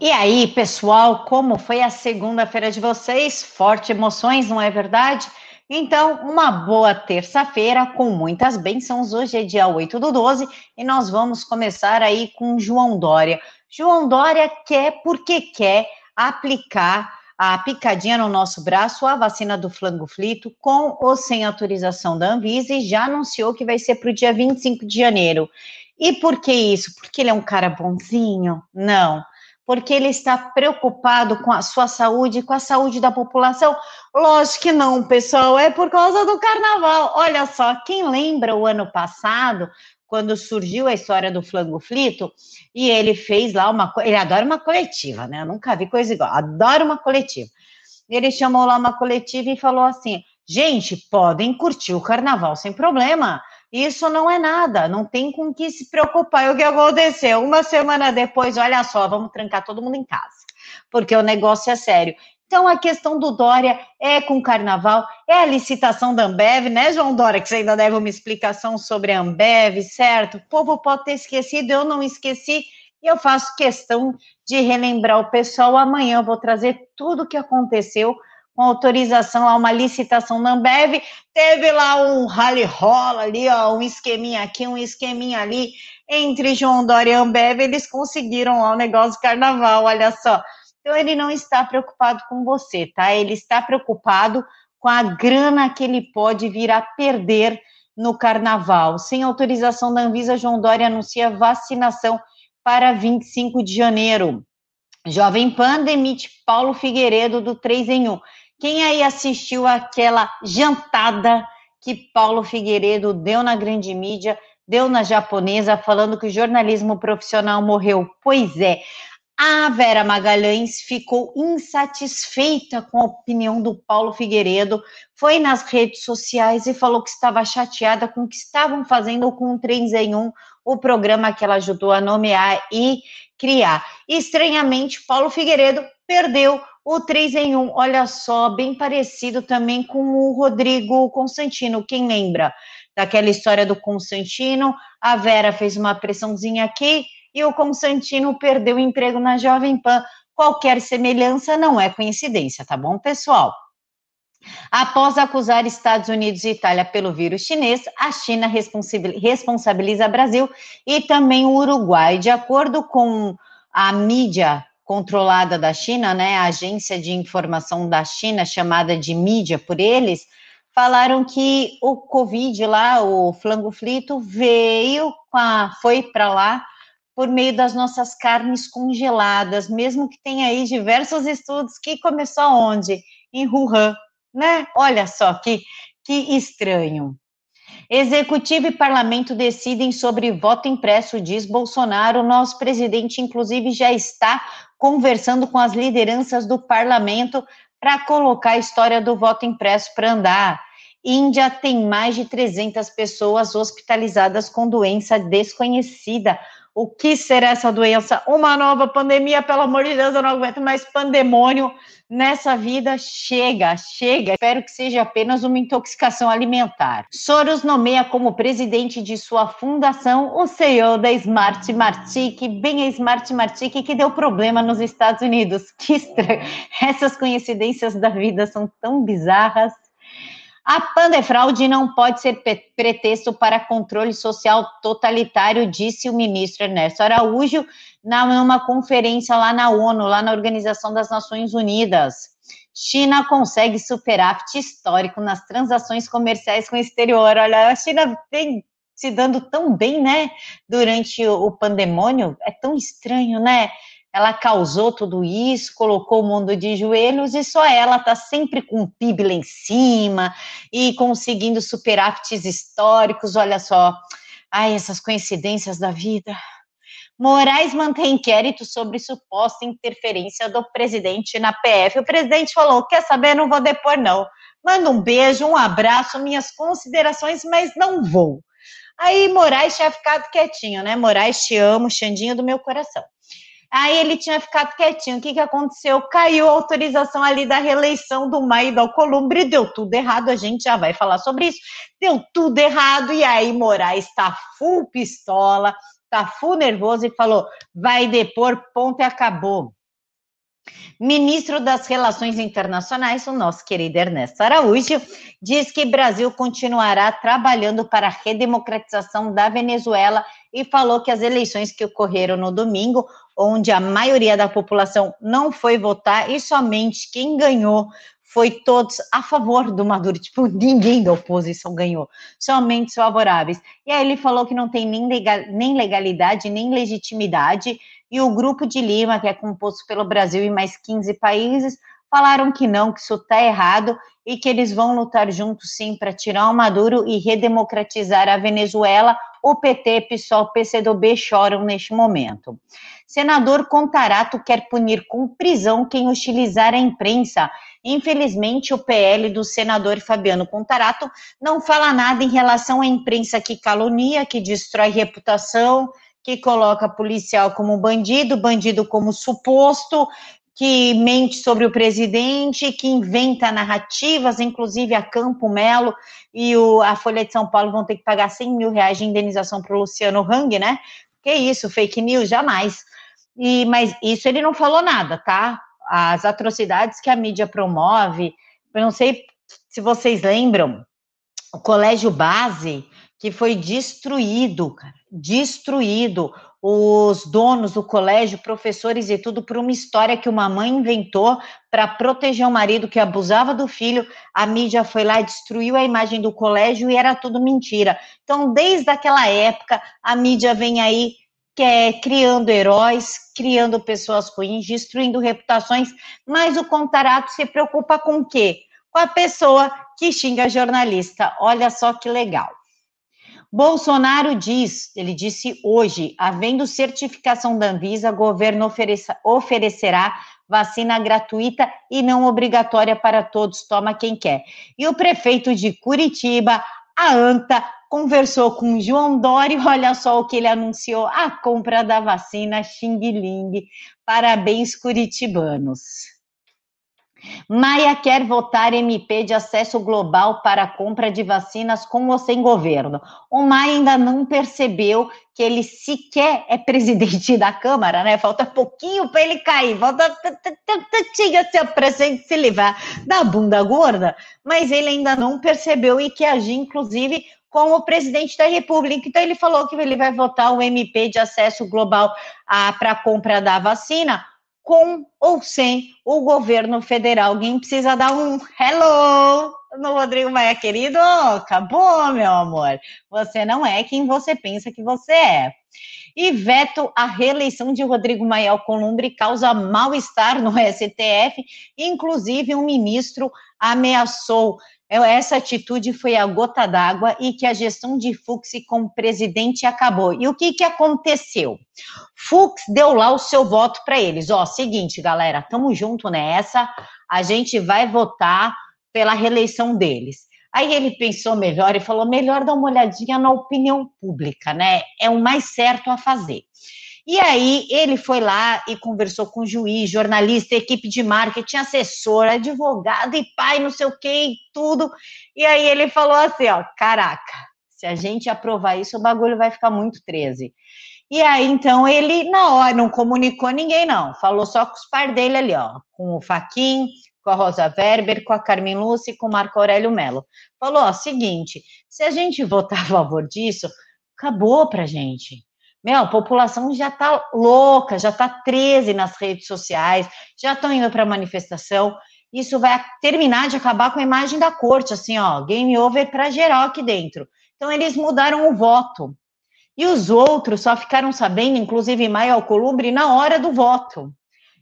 E aí, pessoal, como foi a segunda-feira de vocês? Forte emoções, não é verdade? Então, uma boa terça-feira com muitas bênçãos. Hoje é dia 8 do 12 e nós vamos começar aí com João Dória. João Dória quer, porque quer, aplicar a picadinha no nosso braço, a vacina do flango flito, com ou sem autorização da Anvisa, e já anunciou que vai ser para o dia 25 de janeiro. E por que isso? Porque ele é um cara bonzinho? Não porque ele está preocupado com a sua saúde, com a saúde da população? Lógico que não, pessoal, é por causa do carnaval. Olha só, quem lembra o ano passado, quando surgiu a história do flango flito, e ele fez lá uma. Ele adora uma coletiva, né? Eu nunca vi coisa igual, adora uma coletiva. Ele chamou lá uma coletiva e falou assim: gente, podem curtir o carnaval sem problema isso não é nada, não tem com que se preocupar. E o que aconteceu? Uma semana depois, olha só, vamos trancar todo mundo em casa, porque o negócio é sério. Então, a questão do Dória é com o carnaval, é a licitação da Ambev, né, João Dória? Que você ainda deve uma explicação sobre a Ambev, certo? O povo pode ter esquecido, eu não esqueci, e eu faço questão de relembrar o pessoal. Amanhã eu vou trazer tudo o que aconteceu com autorização a uma licitação na Ambev, teve lá um rally rola ali, ó, um esqueminha aqui, um esqueminha ali, entre João Dória e Ambev, eles conseguiram lá o negócio do carnaval, olha só. Então ele não está preocupado com você, tá? Ele está preocupado com a grana que ele pode vir a perder no carnaval. Sem autorização da Anvisa, João Dória anuncia vacinação para 25 de janeiro. Jovem Pan demite Paulo Figueiredo do 3 em 1. Quem aí assistiu aquela jantada que Paulo Figueiredo deu na grande mídia, deu na japonesa, falando que o jornalismo profissional morreu? Pois é. A Vera Magalhães ficou insatisfeita com a opinião do Paulo Figueiredo, foi nas redes sociais e falou que estava chateada com o que estavam fazendo com o 3 em 1, o programa que ela ajudou a nomear e criar. Estranhamente, Paulo Figueiredo perdeu o 3 em 1, olha só, bem parecido também com o Rodrigo Constantino. Quem lembra daquela história do Constantino? A Vera fez uma pressãozinha aqui e o Constantino perdeu o emprego na Jovem Pan. Qualquer semelhança não é coincidência, tá bom, pessoal? Após acusar Estados Unidos e Itália pelo vírus chinês, a China responsabiliza Brasil e também o Uruguai. De acordo com a mídia controlada da China, né, a agência de informação da China, chamada de mídia por eles, falaram que o Covid lá, o flango frito, veio, a, foi para lá por meio das nossas carnes congeladas, mesmo que tenha aí diversos estudos que começou onde? Em Wuhan, né? Olha só que, que estranho. Executivo e parlamento decidem sobre voto impresso, diz Bolsonaro. Nosso presidente, inclusive, já está conversando com as lideranças do parlamento para colocar a história do voto impresso para andar. Índia tem mais de 300 pessoas hospitalizadas com doença desconhecida. O que será essa doença? Uma nova pandemia, pelo amor de Deus, eu não aguento mais pandemônio nessa vida. Chega, chega. Espero que seja apenas uma intoxicação alimentar. Soros nomeia como presidente de sua fundação o CEO da Smart Martic, bem a Smart Martic que deu problema nos Estados Unidos. Que estranho. Essas coincidências da vida são tão bizarras. A pandefraude não pode ser pretexto para controle social totalitário, disse o ministro Ernesto Araújo numa conferência lá na ONU, lá na Organização das Nações Unidas. China consegue superávit histórico nas transações comerciais com o exterior. Olha, a China vem se dando tão bem, né, durante o pandemônio. É tão estranho, né? Ela causou tudo isso, colocou o mundo de joelhos e só ela está sempre com o PIB lá em cima e conseguindo superávites históricos. Olha só, ai, essas coincidências da vida. Moraes mantém inquérito sobre suposta interferência do presidente na PF. O presidente falou: quer saber, não vou depor, não. Manda um beijo, um abraço, minhas considerações, mas não vou. Aí Moraes tinha ficado quietinho, né? Moraes, te amo, Xandinho do meu coração. Aí ele tinha ficado quietinho. O que, que aconteceu? Caiu a autorização ali da reeleição do Maio do Alcolumbre, deu tudo errado. A gente já vai falar sobre isso. Deu tudo errado. E aí Moraes está full pistola, está full nervoso e falou: vai depor, ponto e acabou. Ministro das Relações Internacionais, o nosso querido Ernesto Araújo, diz que Brasil continuará trabalhando para a redemocratização da Venezuela e falou que as eleições que ocorreram no domingo, onde a maioria da população não foi votar e somente quem ganhou foi todos a favor do Maduro, tipo, ninguém da oposição ganhou, somente os favoráveis. E aí ele falou que não tem nem, legal, nem legalidade, nem legitimidade, e o grupo de Lima, que é composto pelo Brasil e mais 15 países, falaram que não, que isso está errado e que eles vão lutar juntos sim para tirar o Maduro e redemocratizar a Venezuela. O PT, PSOL, PCdoB choram neste momento. Senador Contarato quer punir com prisão quem hostilizar a imprensa. Infelizmente, o PL do senador Fabiano Contarato não fala nada em relação à imprensa que calunia, que destrói reputação, que coloca policial como bandido, bandido como suposto, que mente sobre o presidente, que inventa narrativas, inclusive a Campo Melo e o, a Folha de São Paulo vão ter que pagar 100 mil reais de indenização para o Luciano Hang, né? Que isso, fake news, jamais. E, mas isso ele não falou nada, tá? As atrocidades que a mídia promove, eu não sei se vocês lembram, o colégio base que foi destruído, destruído. Os donos do colégio, professores e tudo, por uma história que uma mãe inventou para proteger o marido que abusava do filho. A mídia foi lá, destruiu a imagem do colégio e era tudo mentira. Então, desde aquela época, a mídia vem aí que é criando heróis, criando pessoas ruins, destruindo reputações, mas o Contarato se preocupa com o quê? Com a pessoa que xinga jornalista. Olha só que legal. Bolsonaro diz, ele disse hoje, havendo certificação da Anvisa, governo ofereça, oferecerá vacina gratuita e não obrigatória para todos, toma quem quer. E o prefeito de Curitiba, a ANTA, conversou com João Dória, olha só o que ele anunciou, a compra da vacina Xing Ling. Parabéns, curitibanos. Maia quer votar MP de acesso global para compra de vacinas com ou sem governo. O Maia ainda não percebeu que ele sequer é presidente da Câmara, né? Falta pouquinho para ele cair, falta tinha se presente se livrar da bunda gorda, mas ele ainda não percebeu e que agir, inclusive, com o presidente da República. Então, ele falou que ele vai votar o MP de acesso global para a compra da vacina com ou sem o governo federal. Alguém precisa dar um hello no Rodrigo Maia, querido. Acabou, meu amor. Você não é quem você pensa que você é. E veto a reeleição de Rodrigo Maia Alcolumbre causa mal-estar no STF. Inclusive, um ministro ameaçou essa atitude foi a gota d'água e que a gestão de Fux como presidente acabou. E o que, que aconteceu? Fux deu lá o seu voto para eles. Ó, seguinte, galera, tamo junto nessa, a gente vai votar pela reeleição deles. Aí ele pensou melhor e falou: melhor dar uma olhadinha na opinião pública, né? É o mais certo a fazer. E aí ele foi lá e conversou com juiz, jornalista, equipe de marketing, assessor, advogado e pai, não sei o que tudo. E aí ele falou assim, ó, caraca, se a gente aprovar isso, o bagulho vai ficar muito 13. E aí, então, ele, na hora, não comunicou ninguém, não. Falou só com os par dele ali, ó. Com o Faquin, com a Rosa Weber, com a Carmen Lúcia e com o Marco Aurélio Melo. Falou, ó, seguinte, se a gente votar a favor disso, acabou pra gente. Meu, a população já tá louca, já tá 13 nas redes sociais, já estão indo para manifestação. Isso vai terminar de acabar com a imagem da corte, assim, ó, game over para geral aqui dentro. Então, eles mudaram o voto. E os outros só ficaram sabendo, inclusive Maio Alcolumbre, na hora do voto.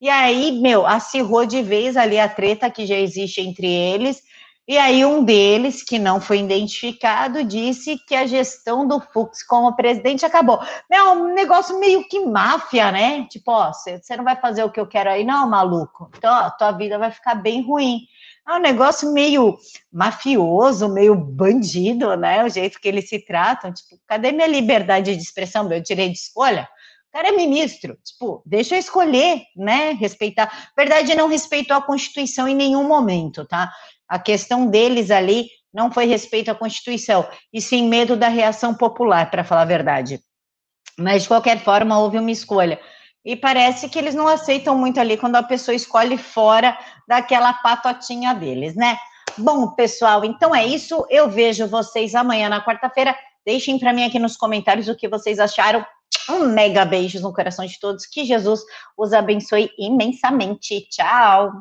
E aí, meu, acirrou de vez ali a treta que já existe entre eles, e aí um deles, que não foi identificado, disse que a gestão do Fux como presidente acabou. É um negócio meio que máfia, né? Tipo, ó, você não vai fazer o que eu quero aí, não, maluco. Então, ó, tua vida vai ficar bem ruim. É um negócio meio mafioso, meio bandido, né? O jeito que eles se tratam. Tipo, cadê minha liberdade de expressão, meu direito de escolha? O cara é ministro, tipo, deixa eu escolher, né? Respeitar. Verdade, não respeitou a Constituição em nenhum momento, tá? A questão deles ali não foi respeito à Constituição, e sim medo da reação popular, para falar a verdade. Mas, de qualquer forma, houve uma escolha. e parece que eles não aceitam muito ali quando a pessoa escolhe fora daquela patotinha deles, né? Bom, pessoal, então é isso. Eu vejo vocês amanhã na quarta-feira. Deixem para mim aqui nos comentários o que vocês acharam. Um mega beijo no coração de todos. Que Jesus os abençoe imensamente. Tchau.